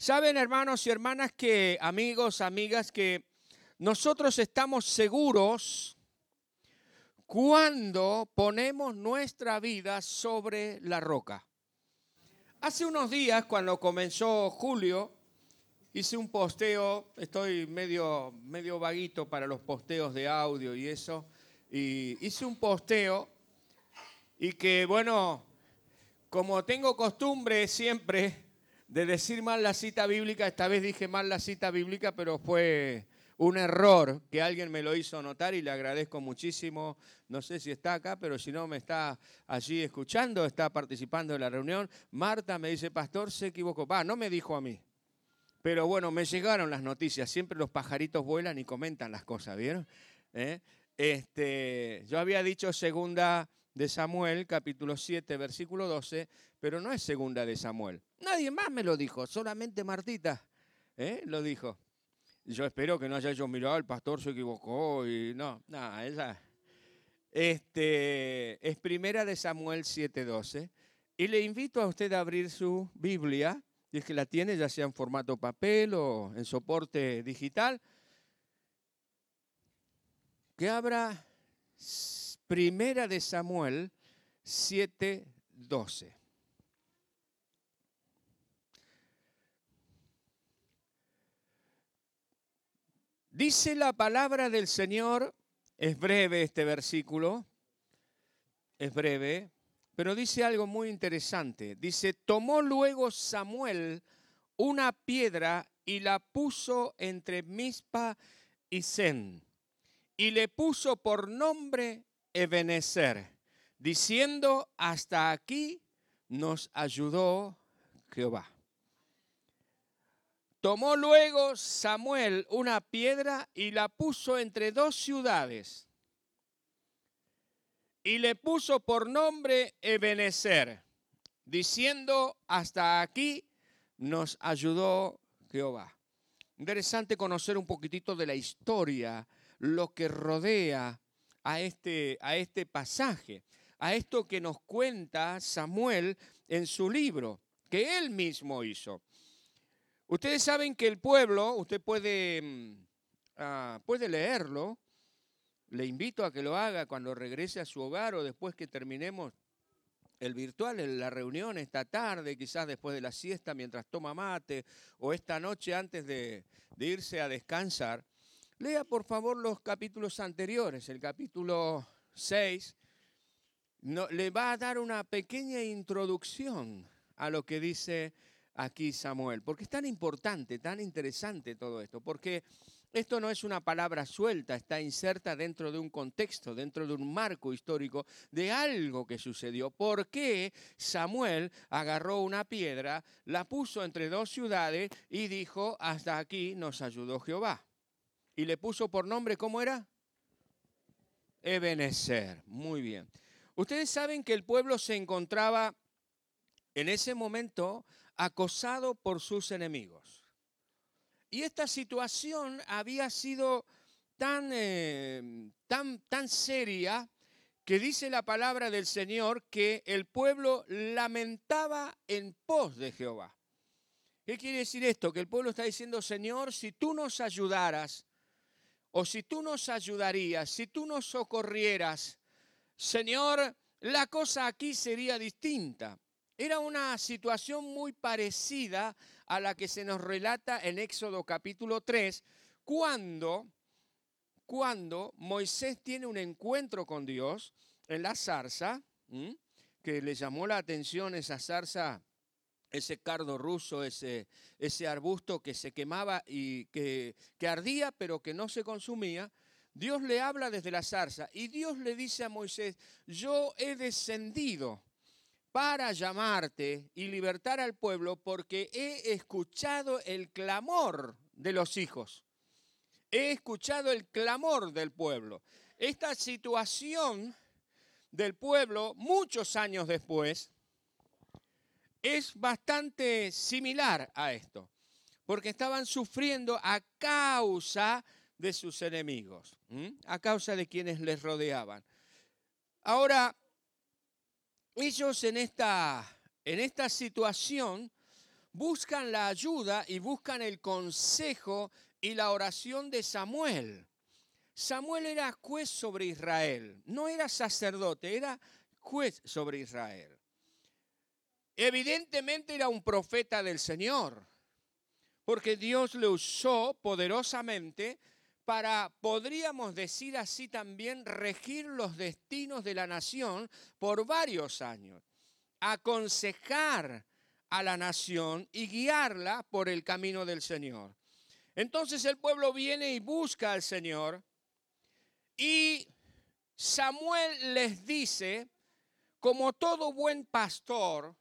Saben, hermanos y hermanas, que amigos, amigas, que nosotros estamos seguros cuando ponemos nuestra vida sobre la roca. Hace unos días, cuando comenzó julio, hice un posteo, estoy medio, medio vaguito para los posteos de audio y eso, y hice un posteo y que, bueno, como tengo costumbre siempre de decir mal la cita bíblica, esta vez dije mal la cita bíblica, pero fue un error que alguien me lo hizo notar y le agradezco muchísimo. No sé si está acá, pero si no me está allí escuchando, está participando en la reunión. Marta me dice, pastor, se equivocó. Va, no me dijo a mí. Pero bueno, me llegaron las noticias. Siempre los pajaritos vuelan y comentan las cosas, ¿vieron? ¿Eh? Este, yo había dicho segunda de Samuel, capítulo 7, versículo 12, pero no es segunda de Samuel. Nadie más me lo dijo, solamente Martita ¿eh? lo dijo. Yo espero que no haya yo mirado, el pastor se equivocó y no, nada, ella. Este, es primera de Samuel 7:12. Y le invito a usted a abrir su Biblia, y es que la tiene ya sea en formato papel o en soporte digital, que abra Primera de Samuel 7:12. Dice la palabra del Señor, es breve este versículo, es breve, pero dice algo muy interesante. Dice, tomó luego Samuel una piedra y la puso entre Mispa y Zen, y le puso por nombre Ebenezer, diciendo, hasta aquí nos ayudó Jehová. Tomó luego Samuel una piedra y la puso entre dos ciudades y le puso por nombre Ebenezer, diciendo, hasta aquí nos ayudó Jehová. Interesante conocer un poquitito de la historia, lo que rodea a este, a este pasaje, a esto que nos cuenta Samuel en su libro, que él mismo hizo. Ustedes saben que el pueblo, usted puede, mm, ah, puede leerlo, le invito a que lo haga cuando regrese a su hogar o después que terminemos el virtual, la reunión esta tarde, quizás después de la siesta mientras toma mate o esta noche antes de, irse a descansar. Lea por favor los capítulos anteriores, el capítulo 6 no, le va a dar una pequeña introducción a lo que dice aquí Samuel, porque es tan importante, tan interesante todo esto, porque esto no es una palabra suelta, está inserta dentro de un contexto, dentro de un marco histórico de algo que sucedió. ¿Por qué Samuel agarró una piedra, la puso entre dos ciudades y dijo, hasta aquí nos ayudó Jehová? y le puso por nombre, ¿cómo era? Ebenezer. Muy bien. Ustedes saben que el pueblo se encontraba en ese momento acosado por sus enemigos. Y esta situación había sido tan, eh, tan, tan seria que dice la palabra del Señor que el pueblo lamentaba en pos de Jehová. ¿Qué quiere decir esto? Que el pueblo está diciendo, Señor, si tú nos ayudaras, o si tú nos ayudarías, si tú nos socorrieras, Señor, la cosa aquí sería distinta. Era una situación muy parecida a la que se nos relata en Éxodo capítulo 3, cuando, cuando Moisés tiene un encuentro con Dios en la zarza, que le llamó la atención esa zarza ese cardo ruso, ese, ese arbusto que se quemaba y que, que ardía pero que no se consumía, Dios le habla desde la zarza y Dios le dice a Moisés, yo he descendido para llamarte y libertar al pueblo porque he escuchado el clamor de los hijos. He escuchado el clamor del pueblo. Esta situación del pueblo, muchos años después, es bastante similar a esto, porque estaban sufriendo a causa de sus enemigos, a causa de quienes les rodeaban. Ahora, ellos en esta, en esta situación, buscan la ayuda y buscan el consejo y la oración de Samuel. Samuel era juez sobre Israel, no era sacerdote, era juez sobre Israel. Evidentemente era un profeta del Señor, porque Dios le usó poderosamente para, podríamos decir así también, regir los destinos de la nación por varios años, aconsejar a la nación y guiarla por el camino del Señor. Entonces el pueblo viene y busca al Señor y Samuel les dice, como todo buen pastor,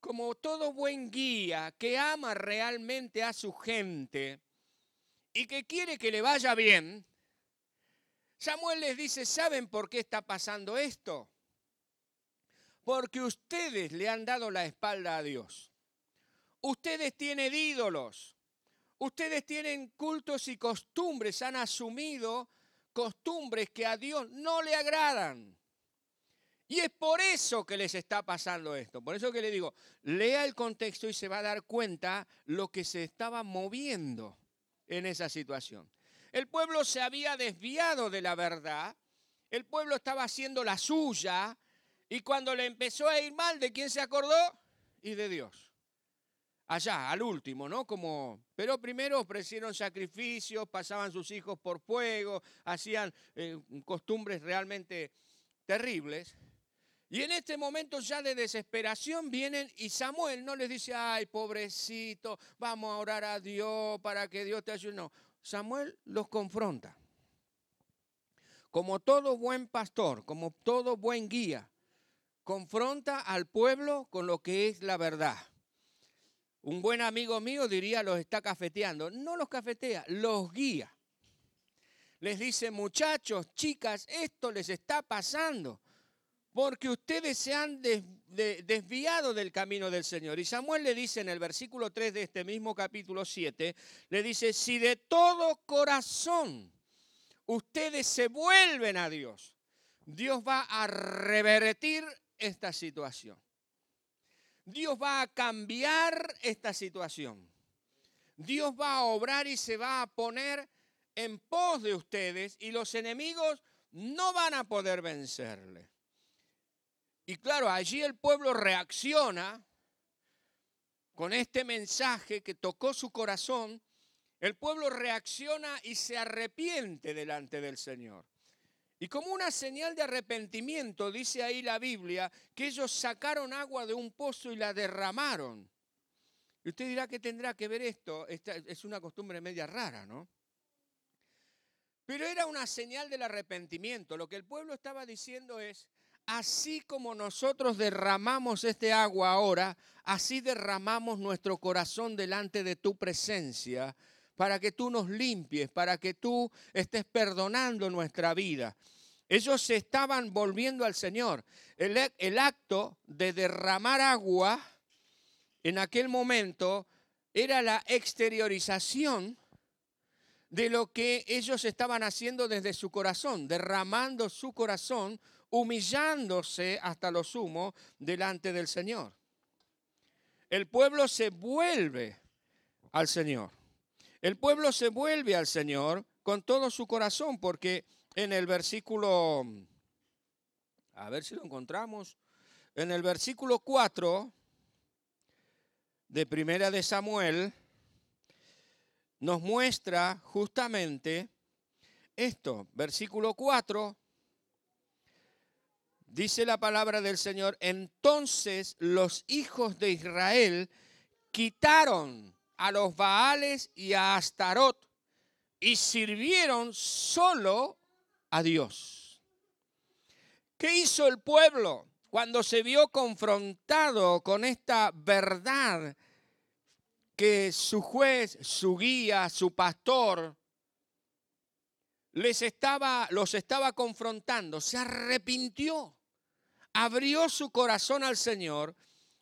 como todo buen guía que ama realmente a su gente, y que quiere que le vaya bien, Samuel les dice, ¿saben por qué está pasando esto? Porque ustedes le han dado la espalda a Dios. Ustedes tienen ídolos. Ustedes tienen cultos y costumbres. Han asumido costumbres que a Dios no le agradan. Y es por eso que les está pasando esto. Por eso que le digo, lea el contexto y se va a dar cuenta lo que se estaba moviendo en esa situación. El pueblo se había desviado de la verdad, el pueblo estaba haciendo la suya, y cuando le empezó a ir mal, ¿de quién se acordó? Y de Dios. Allá, al último, ¿no? Como, pero primero ofrecieron sacrificios, pasaban sus hijos por fuego, hacían eh, costumbres realmente terribles. Y en este momento ya de desesperación vienen y Samuel no les dice, ay, pobrecito, vamos a orar a Dios para que Dios te ayude. No, Samuel los confronta. Como todo buen pastor, como todo buen guía, confronta al pueblo con lo que es la verdad. Un buen amigo mío diría, los está cafeteando. No los cafetea, los guía. Les dice, muchachos, chicas, esto les está pasando porque ustedes se han desviado del camino del Señor. Y Samuel le dice en el versículo 3 de este mismo capítulo 7, le dice, si de todo corazón ustedes se vuelven a Dios, Dios va a revertir esta situación. Dios va a cambiar esta situación. Dios va a obrar y se va a poner en pos de ustedes y los enemigos no van a poder vencerle. Y claro, allí el pueblo reacciona con este mensaje que tocó su corazón. El pueblo reacciona y se arrepiente delante del Señor. Y como una señal de arrepentimiento, dice ahí la Biblia, que ellos sacaron agua de un pozo y la derramaron. Y usted dirá que tendrá que ver esto. Esta es una costumbre media rara, ¿no? Pero era una señal del arrepentimiento. Lo que el pueblo estaba diciendo es, así como nosotros derramamos este agua ahora, así derramamos nuestro corazón delante de tu presencia, para que tú nos limpies, para que tú estés perdonando nuestra vida. Ellos se estaban volviendo al Señor. El, acto de derramar agua en aquel momento era la exteriorización de lo que ellos estaban haciendo desde su corazón, derramando su corazón humillándose hasta lo sumo delante del Señor. El pueblo se vuelve al Señor. El pueblo se vuelve al Señor con todo su corazón, porque en el versículo, a ver si lo encontramos, en el versículo 4 de Primera de Samuel, nos muestra justamente esto, versículo 4, Dice la palabra del Señor, entonces los hijos de Israel quitaron a los Baales y a Astarot y sirvieron solo a Dios. ¿Qué hizo el pueblo cuando se vio confrontado con esta verdad que su juez, su guía, su pastor les estaba los estaba confrontando? Se arrepintió abrió su corazón al Señor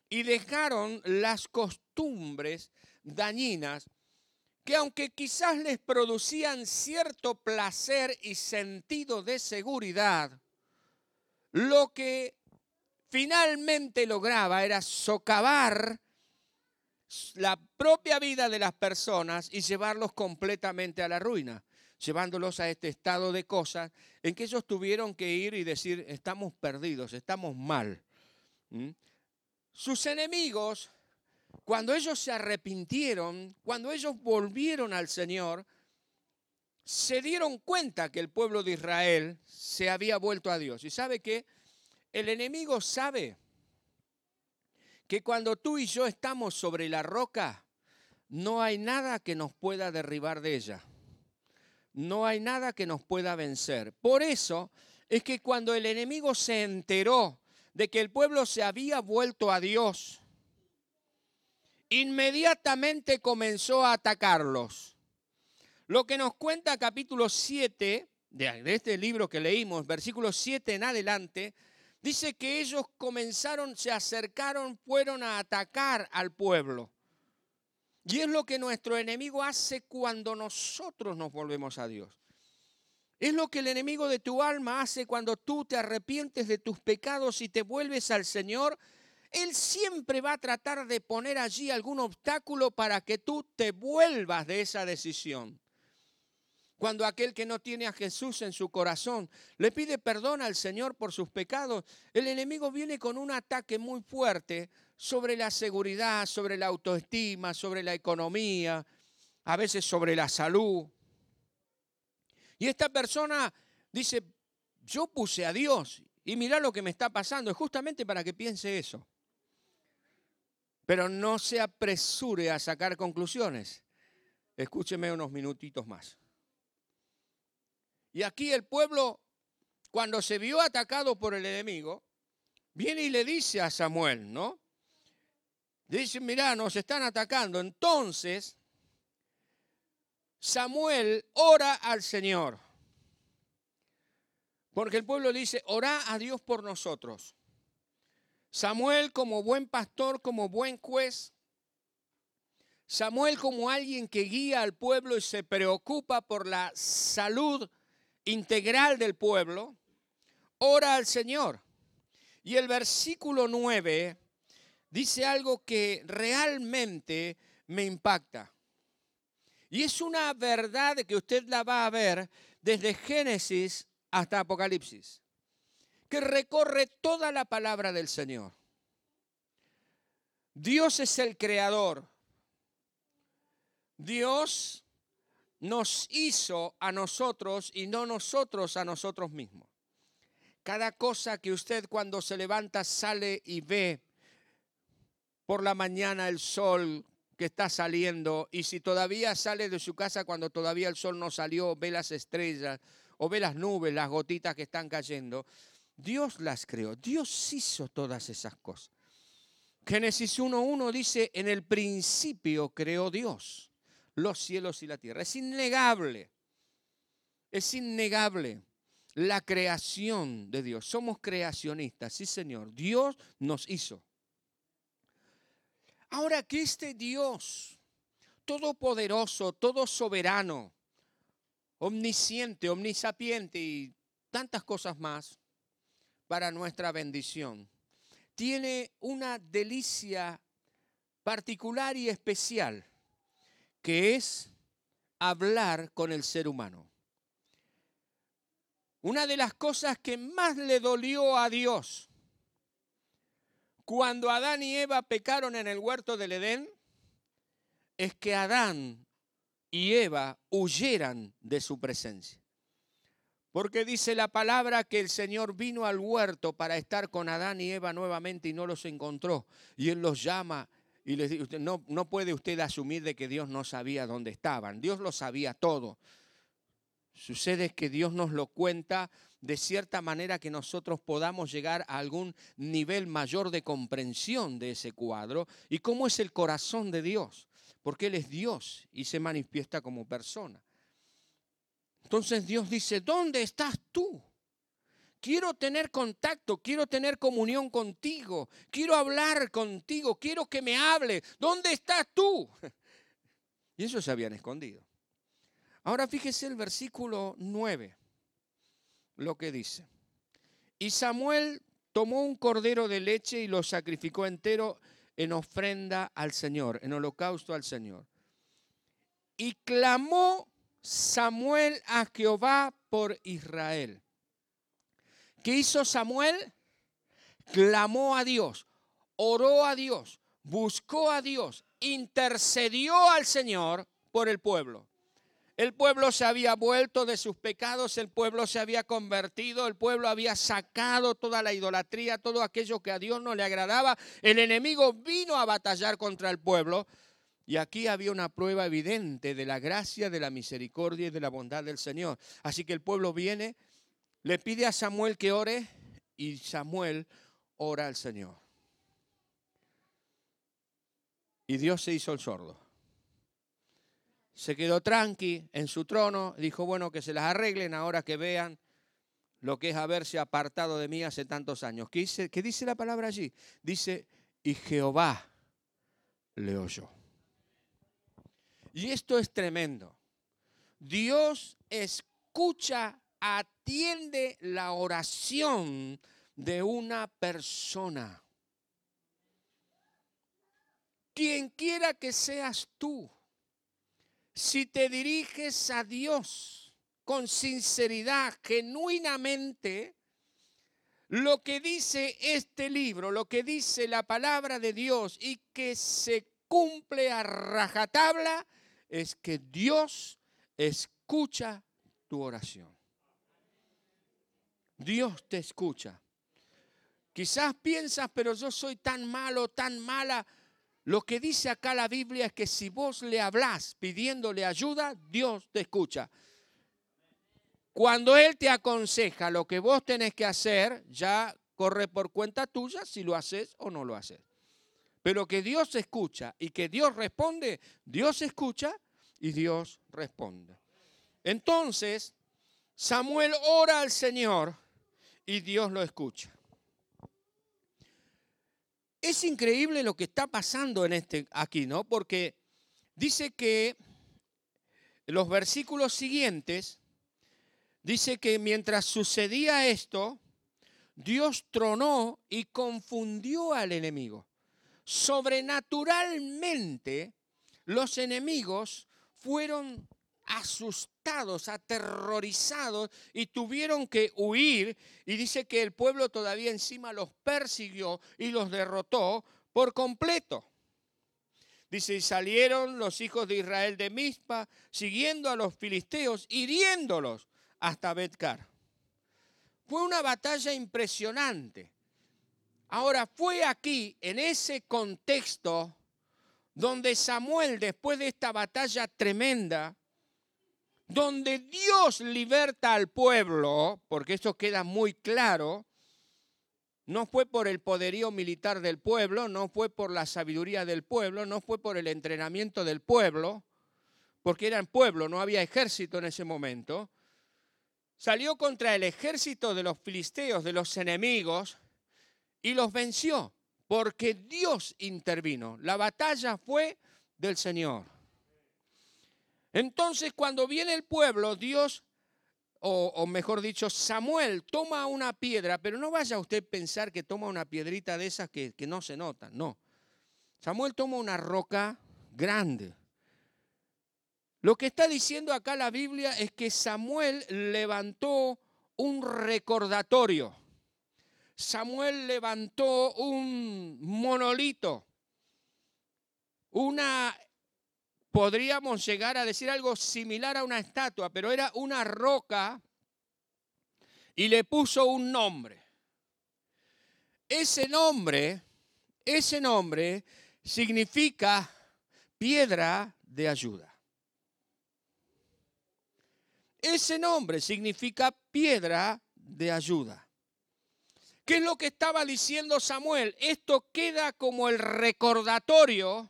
y dejaron las costumbres dañinas que aunque quizás les producían cierto placer y sentido de seguridad, lo que finalmente lograba era socavar la propia vida de las personas y llevarlos completamente a la ruina, llevándolos a este estado de cosas en que ellos tuvieron que ir y decir, estamos perdidos, estamos mal. Sus enemigos, cuando ellos se arrepintieron, cuando ellos volvieron al Señor, se dieron cuenta que el pueblo de Israel se había vuelto a Dios. ¿Y sabe qué? El enemigo sabe que cuando tú y yo estamos sobre la roca, no hay nada que nos pueda derribar de ella. No hay nada que nos pueda vencer. Por eso es que cuando el enemigo se enteró de que el pueblo se había vuelto a Dios, inmediatamente comenzó a atacarlos. Lo que nos cuenta capítulo 7 de este libro que leímos, versículo 7 en adelante, Dice que ellos comenzaron, se acercaron, fueron a atacar al pueblo. Y es lo que nuestro enemigo hace cuando nosotros nos volvemos a Dios. Es lo que el enemigo de tu alma hace cuando tú te arrepientes de tus pecados y te vuelves al Señor. Él siempre va a tratar de poner allí algún obstáculo para que tú te vuelvas de esa decisión. Cuando aquel que no tiene a Jesús en su corazón le pide perdón al Señor por sus pecados, el enemigo viene con un ataque muy fuerte sobre la seguridad, sobre la autoestima, sobre la economía, a veces sobre la salud. Y esta persona dice, yo puse a Dios y mira lo que me está pasando, es justamente para que piense eso. Pero no se apresure a sacar conclusiones. Escúcheme unos minutitos más. Y aquí el pueblo, cuando se vio atacado por el enemigo, viene y le dice a Samuel, ¿no? Dice, mira, nos están atacando. Entonces, Samuel ora al Señor. Porque el pueblo dice, ora a Dios por nosotros. Samuel como buen pastor, como buen juez. Samuel como alguien que guía al pueblo y se preocupa por la salud integral del pueblo, ora al Señor. Y el versículo 9 dice algo que realmente me impacta. Y es una verdad que usted la va a ver desde Génesis hasta Apocalipsis, que recorre toda la palabra del Señor. Dios es el creador. Dios nos hizo a nosotros y no nosotros a nosotros mismos. Cada cosa que usted cuando se levanta sale y ve por la mañana el sol que está saliendo y si todavía sale de su casa cuando todavía el sol no salió, ve las estrellas o ve las nubes, las gotitas que están cayendo, Dios las creó, Dios hizo todas esas cosas. Génesis 1.1 dice, en el principio creó Dios los cielos y la tierra. Es innegable, es innegable la creación de Dios. Somos creacionistas, sí Señor. Dios nos hizo. Ahora que este Dios, todopoderoso, todo soberano, omnisciente, omnisapiente y tantas cosas más para nuestra bendición, tiene una delicia particular y especial que es hablar con el ser humano. Una de las cosas que más le dolió a Dios cuando Adán y Eva pecaron en el huerto del Edén es que Adán y Eva huyeran de su presencia. Porque dice la palabra que el Señor vino al huerto para estar con Adán y Eva nuevamente y no los encontró. Y Él los llama y les digo, no, no puede usted asumir de que Dios no sabía dónde estaban. Dios lo sabía todo. Sucede que Dios nos lo cuenta de cierta manera que nosotros podamos llegar a algún nivel mayor de comprensión de ese cuadro y cómo es el corazón de Dios, porque Él es Dios y se manifiesta como persona. Entonces Dios dice, ¿dónde estás tú? Quiero tener contacto, quiero tener comunión contigo, quiero hablar contigo, quiero que me hable. ¿Dónde estás tú? Y eso se habían escondido. Ahora fíjese el versículo 9, lo que dice. Y Samuel tomó un cordero de leche y lo sacrificó entero en ofrenda al Señor, en holocausto al Señor. Y clamó Samuel a Jehová por Israel. ¿Qué hizo Samuel? Clamó a Dios, oró a Dios, buscó a Dios, intercedió al Señor por el pueblo. El pueblo se había vuelto de sus pecados, el pueblo se había convertido, el pueblo había sacado toda la idolatría, todo aquello que a Dios no le agradaba. El enemigo vino a batallar contra el pueblo. Y aquí había una prueba evidente de la gracia, de la misericordia y de la bondad del Señor. Así que el pueblo viene, le pide a Samuel que ore y Samuel ora al Señor. Y Dios se hizo el sordo se quedó tranqui en su trono, dijo, bueno, que se las arreglen ahora que vean lo que es haberse apartado de mí hace tantos años. ¿Qué dice, la palabra allí? Dice, y Jehová le oyó. Y esto es tremendo. Dios escucha, atiende la oración de una persona. Quien quiera que seas tú si te diriges a Dios con sinceridad, genuinamente, lo que dice este libro, lo que dice la palabra de Dios y que se cumple a rajatabla, es que Dios escucha tu oración. Dios te escucha. Quizás piensas, pero yo soy tan malo, tan mala. Lo que dice acá la Biblia es que si vos le hablás pidiéndole ayuda, Dios te escucha. Cuando Él te aconseja lo que vos tenés que hacer, ya corre por cuenta tuya si lo haces o no lo haces. Pero que Dios escucha y que Dios responde, Dios escucha y Dios responde. Entonces, Samuel ora al Señor y Dios lo escucha. Es increíble lo que está pasando en este aquí, ¿no? Porque dice que los versículos siguientes dice que mientras sucedía esto, Dios tronó y confundió al enemigo. Sobrenaturalmente, los enemigos fueron asustados, aterrorizados y tuvieron que huir. Y dice que el pueblo todavía encima los persiguió y los derrotó por completo. Dice, y salieron los hijos de Israel de Mizpa, siguiendo a los filisteos, hiriéndolos hasta Betcar. Fue una batalla impresionante. Ahora, fue aquí, en ese contexto, donde Samuel, después de esta batalla tremenda, donde Dios liberta al pueblo, porque eso queda muy claro, no fue por el poderío militar del pueblo, no fue por la sabiduría del pueblo, no fue por el entrenamiento del pueblo, porque era el pueblo, no había ejército en ese momento. Salió contra el ejército de los filisteos, de los enemigos, y los venció, porque Dios intervino. La batalla fue del Señor. Entonces cuando viene el pueblo, Dios, o, mejor dicho, Samuel toma una piedra, pero no vaya usted a pensar que toma una piedrita de esas que, que no se notan, no. Samuel toma una roca grande. Lo que está diciendo acá la Biblia es que Samuel levantó un recordatorio. Samuel levantó un monolito, una podríamos llegar a decir algo similar a una estatua, pero era una roca y le puso un nombre. Ese nombre, ese nombre significa piedra de ayuda. Ese nombre significa piedra de ayuda. ¿Qué es lo que estaba diciendo Samuel? Esto queda como el recordatorio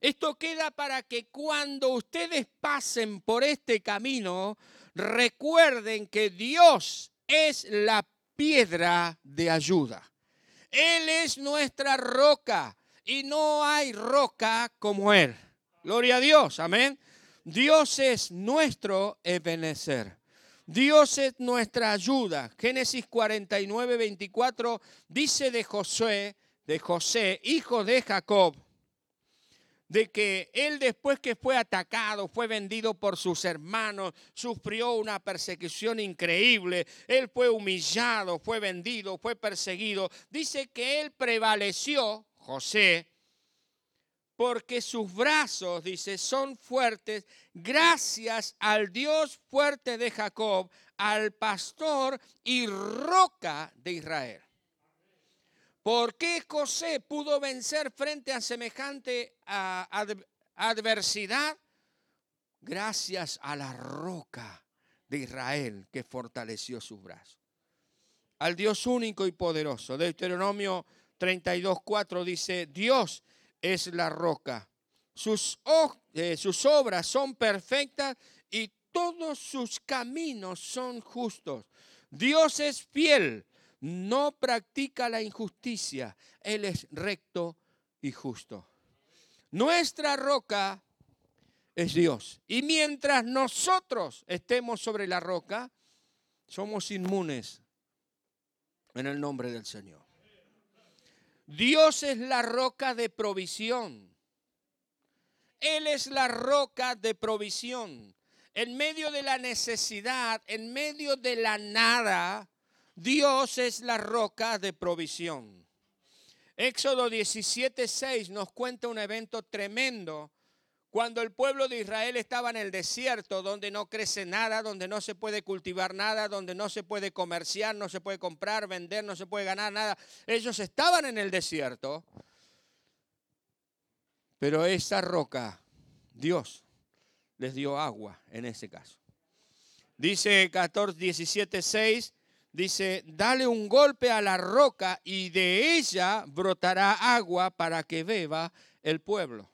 esto queda para que cuando ustedes pasen por este camino, recuerden que Dios es la piedra de ayuda. Él es nuestra roca y no hay roca como Él. Gloria a Dios, amén. Dios es nuestro Ebenezer. Dios es nuestra ayuda. Génesis 49, 24 dice de Josué, de José, hijo de Jacob, de que él después que fue atacado, fue vendido por sus hermanos, sufrió una persecución increíble, él fue humillado, fue vendido, fue perseguido. Dice que él prevaleció, José, porque sus brazos, dice, son fuertes gracias al Dios fuerte de Jacob, al pastor y roca de Israel. ¿Por qué José pudo vencer frente a semejante adversidad? Gracias a la roca de Israel que fortaleció sus brazos. Al Dios único y poderoso. Deuteronomio 32.4 dice, Dios es la roca. Sus, eh, sus obras son perfectas y todos sus caminos son justos. Dios es fiel no practica la injusticia, Él es recto y justo. Nuestra roca es Dios. Y mientras nosotros estemos sobre la roca, somos inmunes en el nombre del Señor. Dios es la roca de provisión. Él es la roca de provisión. En medio de la necesidad, en medio de la nada, Dios es la roca de provisión. Éxodo 17:6 nos cuenta un evento tremendo cuando el pueblo de Israel estaba en el desierto, donde no crece nada, donde no se puede cultivar nada, donde no se puede comerciar, no se puede comprar, vender, no se puede ganar nada. Ellos estaban en el desierto. Pero esa roca, Dios les dio agua en ese caso. Dice 14, 17, 6, dice, dale un golpe a la roca y de ella brotará agua para que beba el pueblo.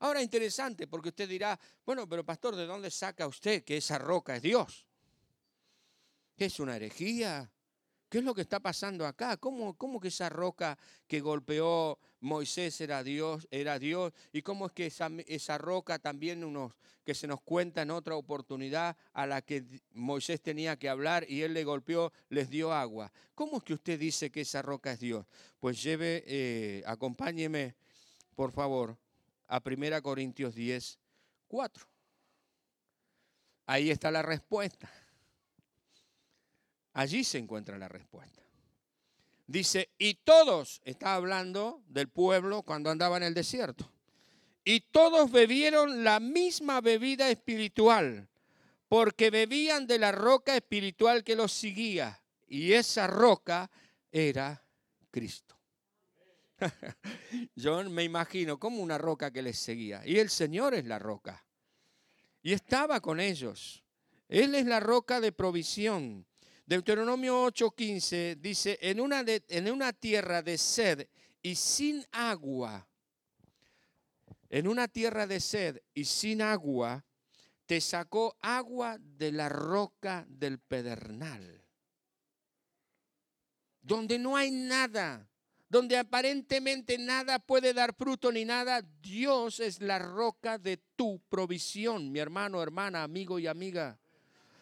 Ahora interesante, porque usted dirá, bueno, pero pastor, ¿de dónde saca usted que esa roca es Dios? ¿Qué es una herejía? ¿Qué es lo que está pasando acá? ¿Cómo, cómo que esa roca que golpeó Moisés era Dios, era Dios? ¿Y cómo es que esa, esa, roca también unos que se nos cuenta en otra oportunidad a la que Moisés tenía que hablar y él le golpeó, les dio agua? ¿Cómo es que usted dice que esa roca es Dios? Pues lleve, eh, acompáñeme, por favor, a 1 Corintios 10, 4. Ahí está la respuesta. Allí se encuentra la respuesta. Dice, y todos, está hablando del pueblo cuando andaba en el desierto, y todos bebieron la misma bebida espiritual, porque bebían de la roca espiritual que los seguía, y esa roca era Cristo. Yo me imagino como una roca que les seguía, y el Señor es la roca, y estaba con ellos. Él es la roca de provisión. Deuteronomio 8:15 dice, en una, en una tierra de sed y sin agua, en una tierra de sed y sin agua, te sacó agua de la roca del pedernal, donde no hay nada, donde aparentemente nada puede dar fruto ni nada, Dios es la roca de tu provisión, mi hermano, hermana, amigo y amiga.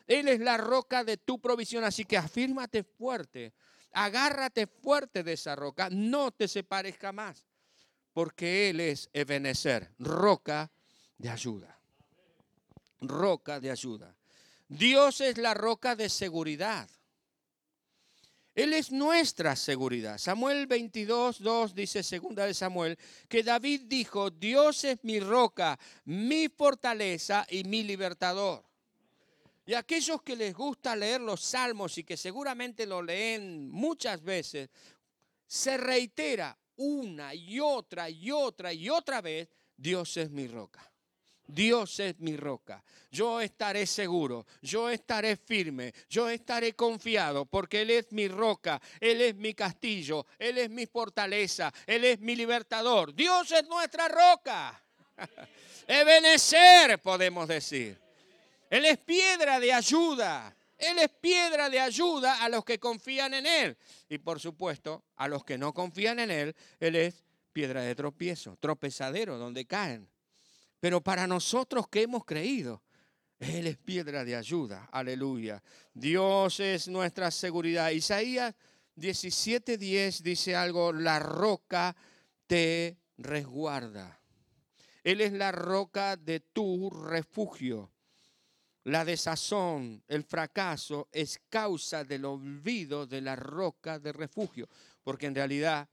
Él es la roca de tu provisión, así que afírmate fuerte, agárrate fuerte de esa roca, no te separes jamás, porque Él es Ebenezer, roca de ayuda. Roca de ayuda. Dios es la roca de seguridad. Él es nuestra seguridad. Samuel 22, 2 dice, segunda de Samuel, que David dijo, Dios es mi roca, mi fortaleza y mi libertador. Y aquellos que les gusta leer los salmos y que seguramente lo leen muchas veces, se reitera una y otra y otra y otra vez, Dios es mi roca. Dios es mi roca. Yo estaré seguro, yo estaré firme, yo estaré confiado, porque Él es mi roca, Él es mi castillo, Él es mi fortaleza, Él es mi libertador. Dios es nuestra roca. Ebenecer, podemos decir. Él es piedra de ayuda. Él es piedra de ayuda a los que confían en Él. Y por supuesto, a los que no confían en Él, Él es piedra de tropiezo, tropezadero, donde caen. Pero para nosotros que hemos creído, Él es piedra de ayuda. Aleluya. Dios es nuestra seguridad. Isaías 17:10 dice algo, la roca te resguarda. Él es la roca de tu refugio. La desazón, el fracaso es causa del olvido de la roca de refugio, porque en realidad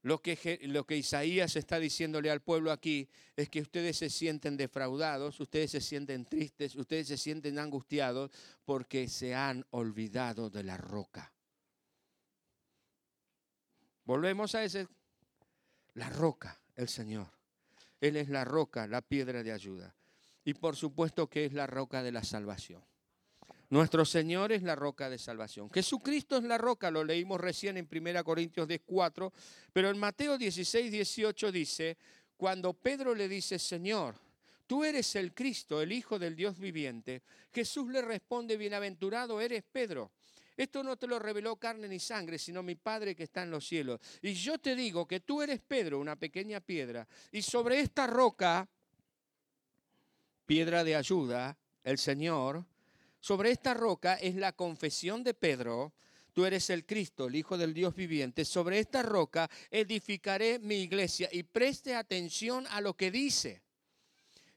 lo que, Isaías está diciéndole al pueblo aquí es que ustedes se sienten defraudados, ustedes se sienten tristes, ustedes se sienten angustiados porque se han olvidado de la roca. Volvemos a ese, la roca, el Señor. Él es la roca, la piedra de ayuda. Y por supuesto que es la roca de la salvación. Nuestro Señor es la roca de salvación. Jesucristo es la roca, lo leímos recién en 1 Corintios 4, pero en Mateo 16, 18 dice, cuando Pedro le dice, Señor, tú eres el Cristo, el Hijo del Dios viviente, Jesús le responde, bienaventurado eres Pedro. Esto no te lo reveló carne ni sangre, sino mi Padre que está en los cielos. Y yo te digo que tú eres Pedro, una pequeña piedra, y sobre esta roca, piedra de ayuda, el Señor, sobre esta roca es la confesión de Pedro, tú eres el Cristo, el Hijo del Dios viviente. Sobre esta roca edificaré mi iglesia y preste atención a lo que dice.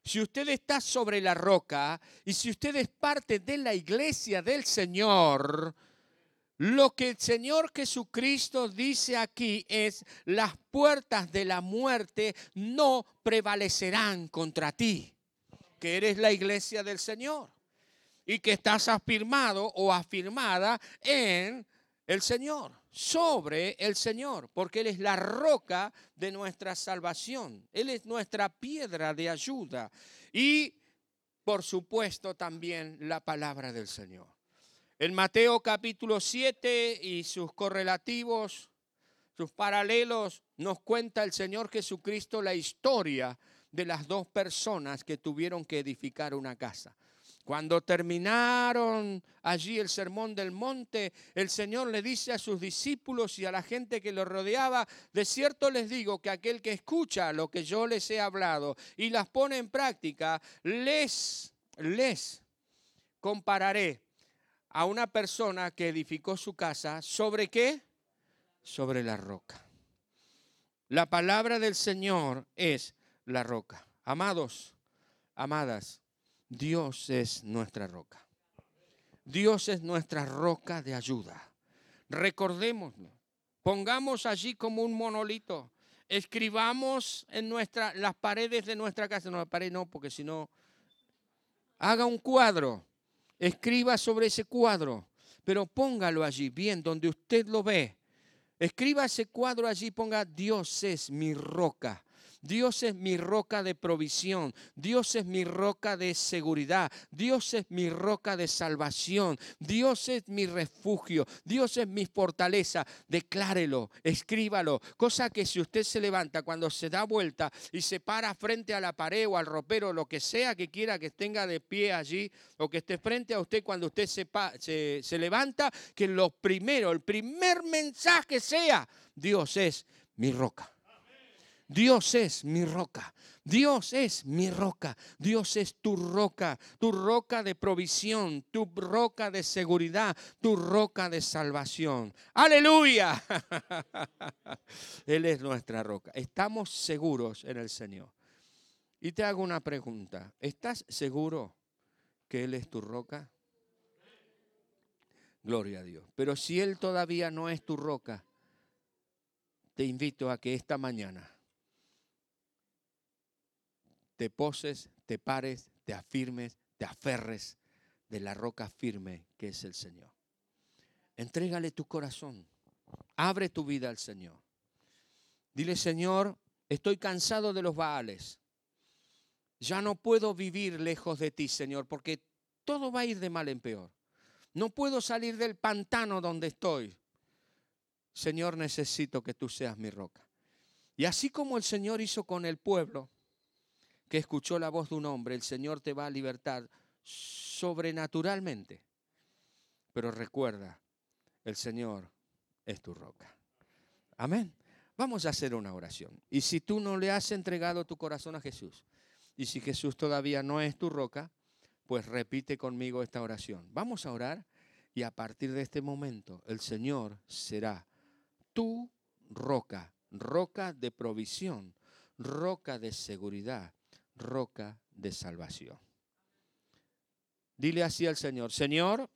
Si usted está sobre la roca y si usted es parte de la iglesia del Señor, lo que el Señor Jesucristo dice aquí es, las puertas de la muerte no prevalecerán contra ti, que eres la iglesia del Señor y que estás afirmado o afirmada en el Señor, sobre el Señor, porque Él es la roca de nuestra salvación, Él es nuestra piedra de ayuda y, por supuesto, también la palabra del Señor. En Mateo capítulo 7 y sus correlativos, sus paralelos, nos cuenta el Señor Jesucristo la historia de las dos personas que tuvieron que edificar una casa. Cuando terminaron allí el sermón del monte, el Señor le dice a sus discípulos y a la gente que lo rodeaba, de cierto les digo que aquel que escucha lo que yo les he hablado y las pone en práctica, les, les compararé a una persona que edificó su casa sobre qué? Sobre la roca. La palabra del Señor es la roca. Amados, amadas, Dios es nuestra roca. Dios es nuestra roca de ayuda. Recordémoslo. Pongamos allí como un monolito. Escribamos en nuestra, las paredes de nuestra casa. No, la pared no, porque si no. Haga un cuadro. Escriba sobre ese cuadro. Pero póngalo allí, bien, donde usted lo ve. Escriba ese cuadro allí, ponga Dios es mi roca. Dios es mi roca de provisión. Dios es mi roca de seguridad. Dios es mi roca de salvación. Dios es mi refugio. Dios es mi fortaleza. Declárelo, escríbalo. Cosa que si usted se levanta cuando se da vuelta y se para frente a la pared o al ropero, lo que sea que quiera que tenga de pie allí o que esté frente a usted cuando usted se, se, se levanta, que lo primero, el primer mensaje sea, Dios es mi roca. Dios es mi roca. Dios es mi roca. Dios es tu roca, tu roca de provisión, tu roca de seguridad, tu roca de salvación. Aleluya. Él es nuestra roca. Estamos seguros en el Señor. Y te hago una pregunta. ¿Estás seguro que Él es tu roca? Gloria a Dios. Pero si Él todavía no es tu roca, te invito a que esta mañana te poses, te pares, te afirmes, te aferres de la roca firme que es el Señor. Entrégale tu corazón. Abre tu vida al Señor. Dile, Señor, estoy cansado de los Baales. Ya no puedo vivir lejos de ti, Señor, porque todo va a ir de mal en peor. No puedo salir del pantano donde estoy. Señor, necesito que tú seas mi roca. Y así como el Señor hizo con el pueblo, que escuchó la voz de un hombre, el Señor te va a libertar sobrenaturalmente. Pero recuerda, el Señor es tu roca. Amén. Vamos a hacer una oración. Y si tú no le has entregado tu corazón a Jesús, y si Jesús todavía no es tu roca, pues repite conmigo esta oración. Vamos a orar Y a partir de este momento, el Señor será tu roca, roca de provisión, roca de seguridad, roca de salvación. Dile así al Señor, Señor,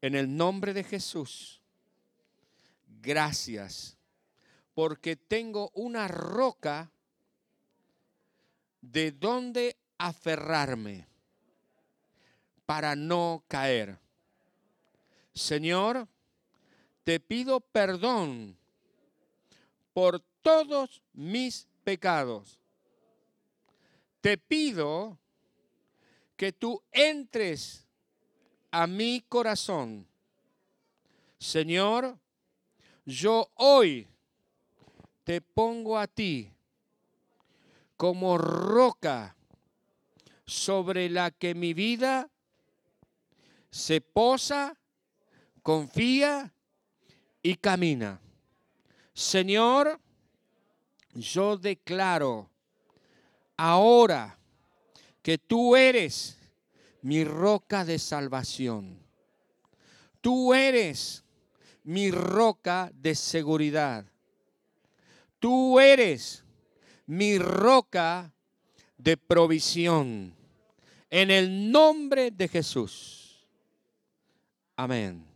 en el nombre de Jesús, gracias, porque tengo una roca de donde aferrarme para no caer. Señor, te pido perdón por todos mis pecados. Te pido que tú entres a mi corazón. Señor, yo hoy te pongo a ti como roca sobre la que mi vida se posa, confía y camina. Señor, yo declaro ahora que tú eres mi roca de salvación. Tú eres mi roca de seguridad. Tú eres mi roca de provisión. En el nombre de Jesús. Amén.